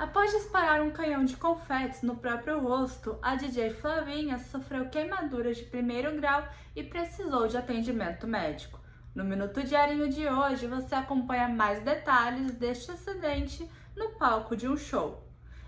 Após disparar um canhão de confetes no próprio rosto, a DJ Flavinha sofreu queimaduras de primeiro grau e precisou de atendimento médico. No Minuto Diarinho de hoje, você acompanha mais detalhes deste acidente no palco de um show.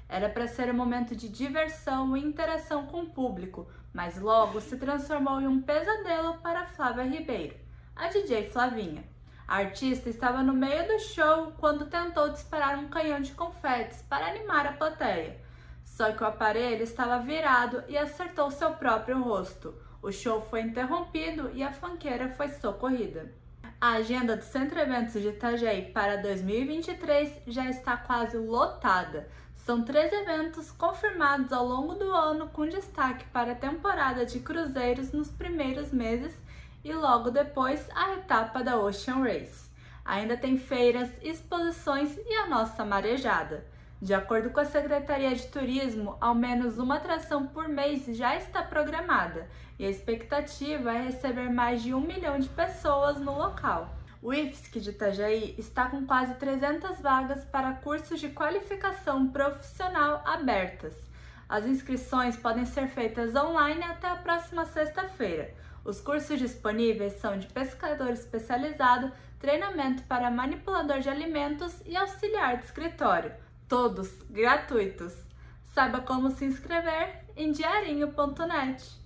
Era para ser um momento de diversão e interação com o público, mas logo se transformou em um pesadelo para Flávia Ribeiro, a DJ Flavinha. A artista estava no meio do show quando tentou disparar um canhão de confetes para animar a plateia. Só que o aparelho estava virado e acertou seu próprio rosto. O show foi interrompido e a fanqueira foi socorrida. A agenda do Centro Eventos de Itajaí para 2023 já está quase lotada. São três eventos confirmados ao longo do ano, com destaque para a temporada de cruzeiros nos primeiros meses e logo depois a etapa da Ocean Race. Ainda tem feiras, exposições e a nossa marejada. De acordo com a Secretaria de Turismo, ao menos uma atração por mês já está programada e a expectativa é receber mais de um milhão de pessoas no local. O IFSC de Itajaí está com quase 300 vagas para cursos de qualificação profissional abertas. As inscrições podem ser feitas online até a próxima sexta-feira. Os cursos disponíveis são de pescador especializado, treinamento para manipulador de alimentos e auxiliar de escritório, todos gratuitos. Saiba como se inscrever em diarinho.net.